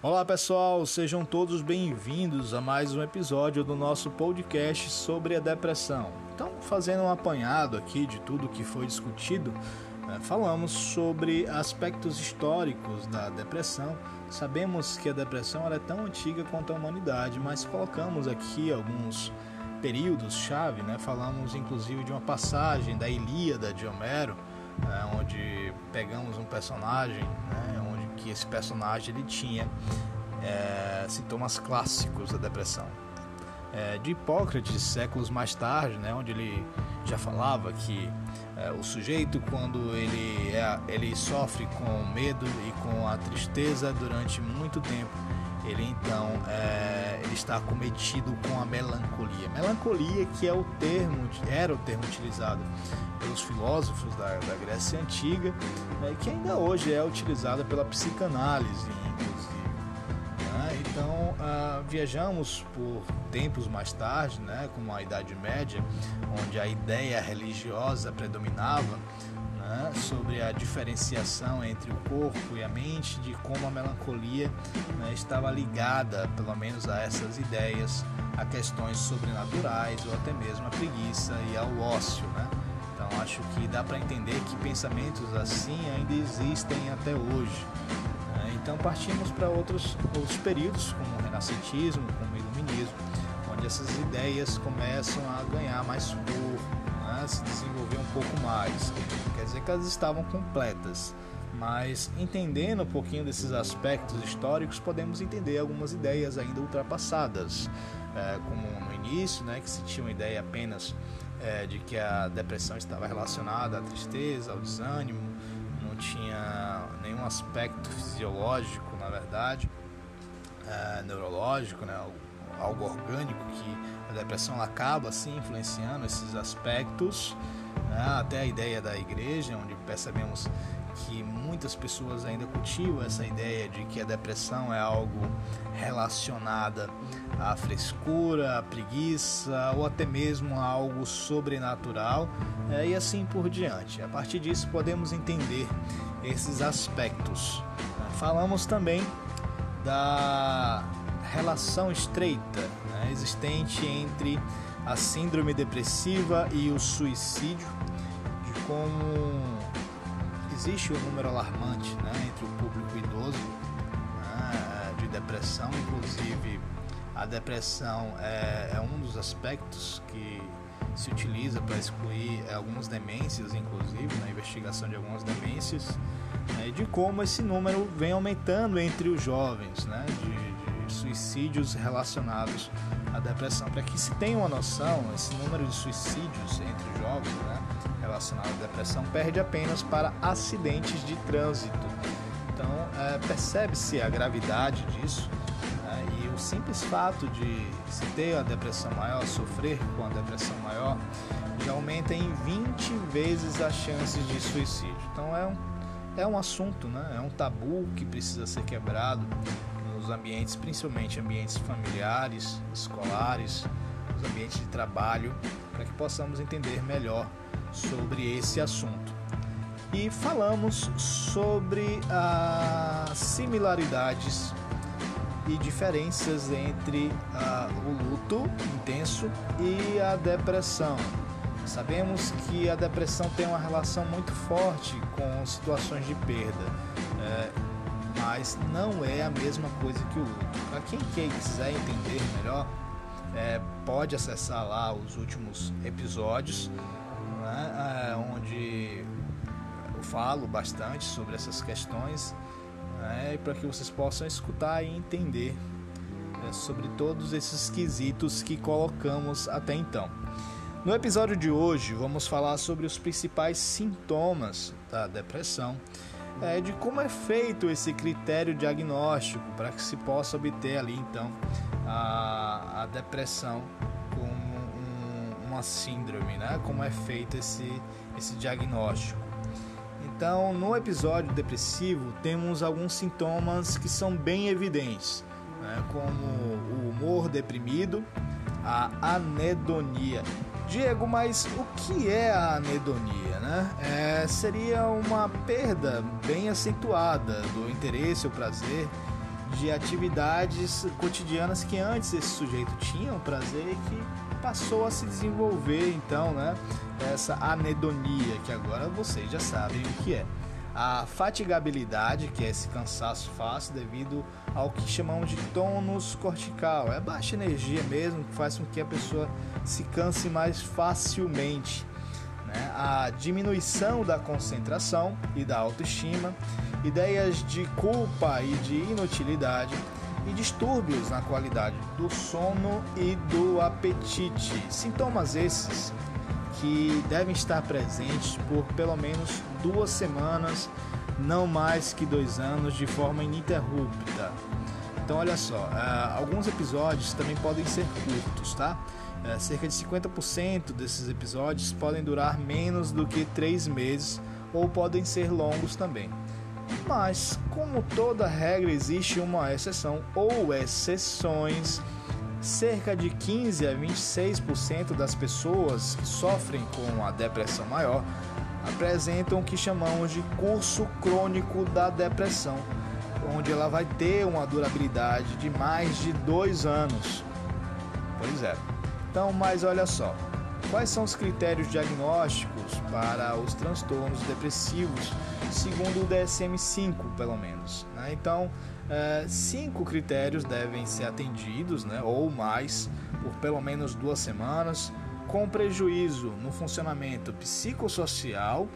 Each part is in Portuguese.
Olá pessoal, sejam todos bem-vindos a mais um episódio do nosso podcast sobre a depressão. Então, fazendo um apanhado aqui de tudo que foi discutido, né, falamos sobre aspectos históricos da depressão. Sabemos que a depressão é tão antiga quanto a humanidade, mas colocamos aqui alguns períodos-chave, né? falamos inclusive de uma passagem da Ilíada de Homero, né? onde pegamos um personagem, né? Que esse personagem ele tinha é, sintomas clássicos da depressão. É, de Hipócrates, séculos mais tarde, né, onde ele já falava que é, o sujeito, quando ele, é, ele sofre com medo e com a tristeza durante muito tempo, ele então é, ele está cometido com a melancolia. Melancolia que é o termo, era o termo utilizado pelos filósofos da, da Grécia Antiga, né, que ainda hoje é utilizada pela psicanálise, inclusive. Né? Então, ah, viajamos por tempos mais tarde, né, como a Idade Média, onde a ideia religiosa predominava, né, sobre a diferenciação entre o corpo e a mente, de como a melancolia né, estava ligada, pelo menos a essas ideias, a questões sobrenaturais ou até mesmo a preguiça e ao ócio. Né? Então acho que dá para entender que pensamentos assim ainda existem até hoje. Né? Então partimos para outros, outros períodos, como o renascentismo, como o iluminismo, onde essas ideias começam a ganhar mais corpo, se desenvolver um pouco mais. Dizer que elas estavam completas, mas entendendo um pouquinho desses aspectos históricos, podemos entender algumas ideias ainda ultrapassadas, é, como no início, né, que se tinha uma ideia apenas é, de que a depressão estava relacionada à tristeza, ao desânimo, não tinha nenhum aspecto fisiológico, na verdade, é, neurológico, né, algo orgânico que a depressão acaba assim influenciando esses aspectos né? até a ideia da igreja, onde percebemos que muitas pessoas ainda cultivam essa ideia de que a depressão é algo relacionada à frescura, à preguiça ou até mesmo a algo sobrenatural é, e assim por diante. A partir disso podemos entender esses aspectos. Falamos também da relação estreita né, existente entre a síndrome depressiva e o suicídio, de como existe um número alarmante né, entre o público idoso né, de depressão, inclusive a depressão é, é, um dos aspectos que se utiliza para excluir algumas demências, inclusive na investigação de algumas demências, né, de como esse número vem aumentando entre os jovens, né, de, suicídios relacionados a depressão. Para que se tenha uma noção, esse número de suicídios entre jovens né, relacionado à depressão perde apenas para acidentes de trânsito. Então, é, percebe-se a gravidade disso né, e o simples fato de se ter a depressão maior, sofrer com a depressão maior, já aumenta em 20 vezes as chances de suicídio. Então, é um, é um assunto, né, é um tabu que precisa ser quebrado nos ambientes, principalmente ambientes familiares, escolares, os ambientes de trabalho, para que possamos entender melhor sobre esse assunto. E falamos sobre as similaridades e diferenças entre uh, o luto intenso e a depressão. Sabemos que a depressão tem uma relação muito forte com situações de perda. É, mas não é a mesma coisa que o luto. Para quem quiser entender melhor, é, pode acessar lá os últimos episódios, né, é, onde eu falo bastante sobre essas questões, né, para que vocês possam escutar e entender né, sobre todos esses quesitos que colocamos até então. No episódio de hoje, vamos falar sobre os principais sintomas da depressão é, de como é feito esse critério diagnóstico para que se possa obter ali então a, a depressão como um, uma síndrome, né? Como é feito esse, esse diagnóstico. Então, no episódio depressivo, temos alguns sintomas que são bem evidentes, né? como o humor deprimido, a anedonia. Diego, mas o que é a anedonia? Né? É, seria uma perda bem acentuada do interesse ou prazer de atividades cotidianas que antes esse sujeito tinha um prazer e que passou a se desenvolver então, né, essa anedonia que agora vocês já sabem o que é. A fatigabilidade, que é esse cansaço fácil devido ao que chamamos de tônus cortical, é baixa energia mesmo, que faz com que a pessoa se canse mais facilmente. Né? A diminuição da concentração e da autoestima, ideias de culpa e de inutilidade e distúrbios na qualidade do sono e do apetite. Sintomas esses que devem estar presentes por pelo menos duas semanas, não mais que dois anos, de forma ininterrupta. Então, olha só, uh, alguns episódios também podem ser curtos, tá? Uh, cerca de 50% desses episódios podem durar menos do que três meses ou podem ser longos também. Mas, como toda regra, existe uma exceção ou exceções. Cerca de 15 a 26% das pessoas que sofrem com a depressão maior apresentam o que chamamos de curso crônico da depressão, onde ela vai ter uma durabilidade de mais de dois anos. Pois é. Então, mas olha só, quais são os critérios diagnósticos para os transtornos depressivos, segundo o DSM-5, pelo menos? Né? Então, é, cinco critérios devem ser atendidos, né, ou mais, por pelo menos duas semanas, com prejuízo no funcionamento psicossocial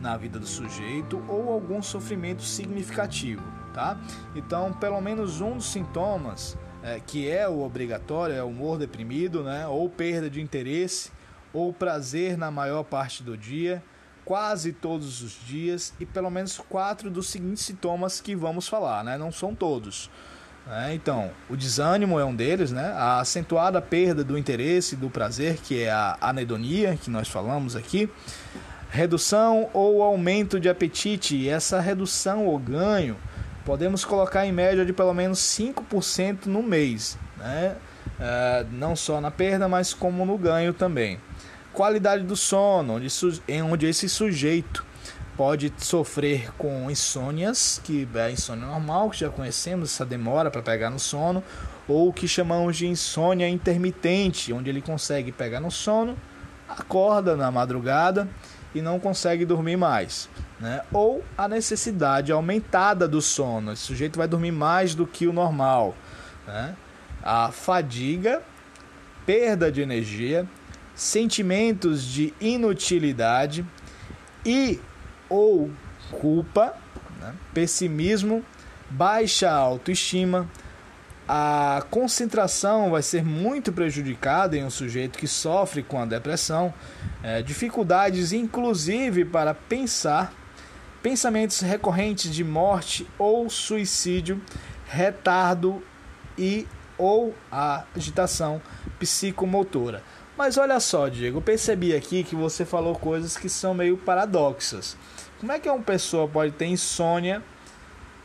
na vida do sujeito ou algum sofrimento significativo, tá? Então, pelo menos um dos sintomas é, que é o obrigatório é o humor deprimido, né? Ou perda de interesse ou prazer na maior parte do dia, quase todos os dias e pelo menos quatro dos seguintes sintomas que vamos falar, né? Não são todos. Né? Então, o desânimo é um deles, né? A acentuada perda do interesse, do prazer, que é a anedonia, que nós falamos aqui. Redução ou aumento de apetite, essa redução ou ganho podemos colocar em média de pelo menos 5% no mês, né? Uh, não só na perda, mas como no ganho também. Qualidade do sono, onde, onde esse sujeito pode sofrer com insônias, que é a insônia normal, que já conhecemos, essa demora para pegar no sono, ou o que chamamos de insônia intermitente, onde ele consegue pegar no sono, acorda na madrugada e não consegue dormir mais. Né? Ou a necessidade aumentada do sono, esse sujeito vai dormir mais do que o normal. Né? A fadiga, perda de energia, sentimentos de inutilidade e ou culpa, né? pessimismo, baixa autoestima, a concentração vai ser muito prejudicada em um sujeito que sofre com a depressão, é, dificuldades inclusive para pensar, pensamentos recorrentes de morte ou suicídio, retardo e ou a agitação psicomotora. Mas olha só, Diego, eu percebi aqui que você falou coisas que são meio paradoxas. Como é que uma pessoa pode ter insônia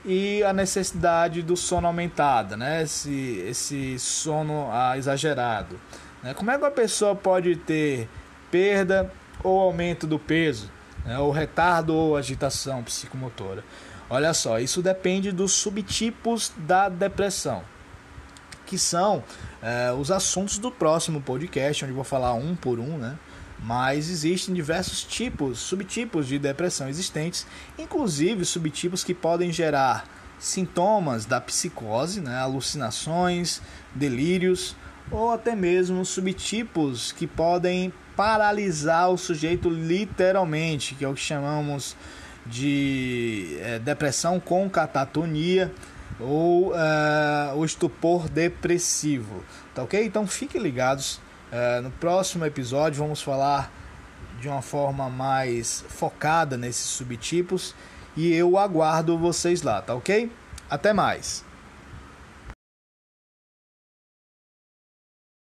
e a necessidade do sono aumentada, né? Esse, esse sono ah, exagerado. Né? Como é que uma pessoa pode ter perda ou aumento do peso, né? ou retardo ou agitação psicomotora? Olha só, isso depende dos subtipos da depressão, que são é, os assuntos do próximo podcast, onde vou falar um por um, né? mas existem diversos tipos, subtipos de depressão existentes, inclusive subtipos que podem gerar sintomas da psicose, né, alucinações, delírios, ou até mesmo subtipos que podem paralisar o sujeito literalmente, que é o que chamamos de é, depressão com catatonia ou uh, o estupor depressivo, tá ok? Então fiquem ligados é, no próximo episódio vamos falar de uma forma mais focada nesses subtipos e eu aguardo vocês lá, tá ok? Até mais!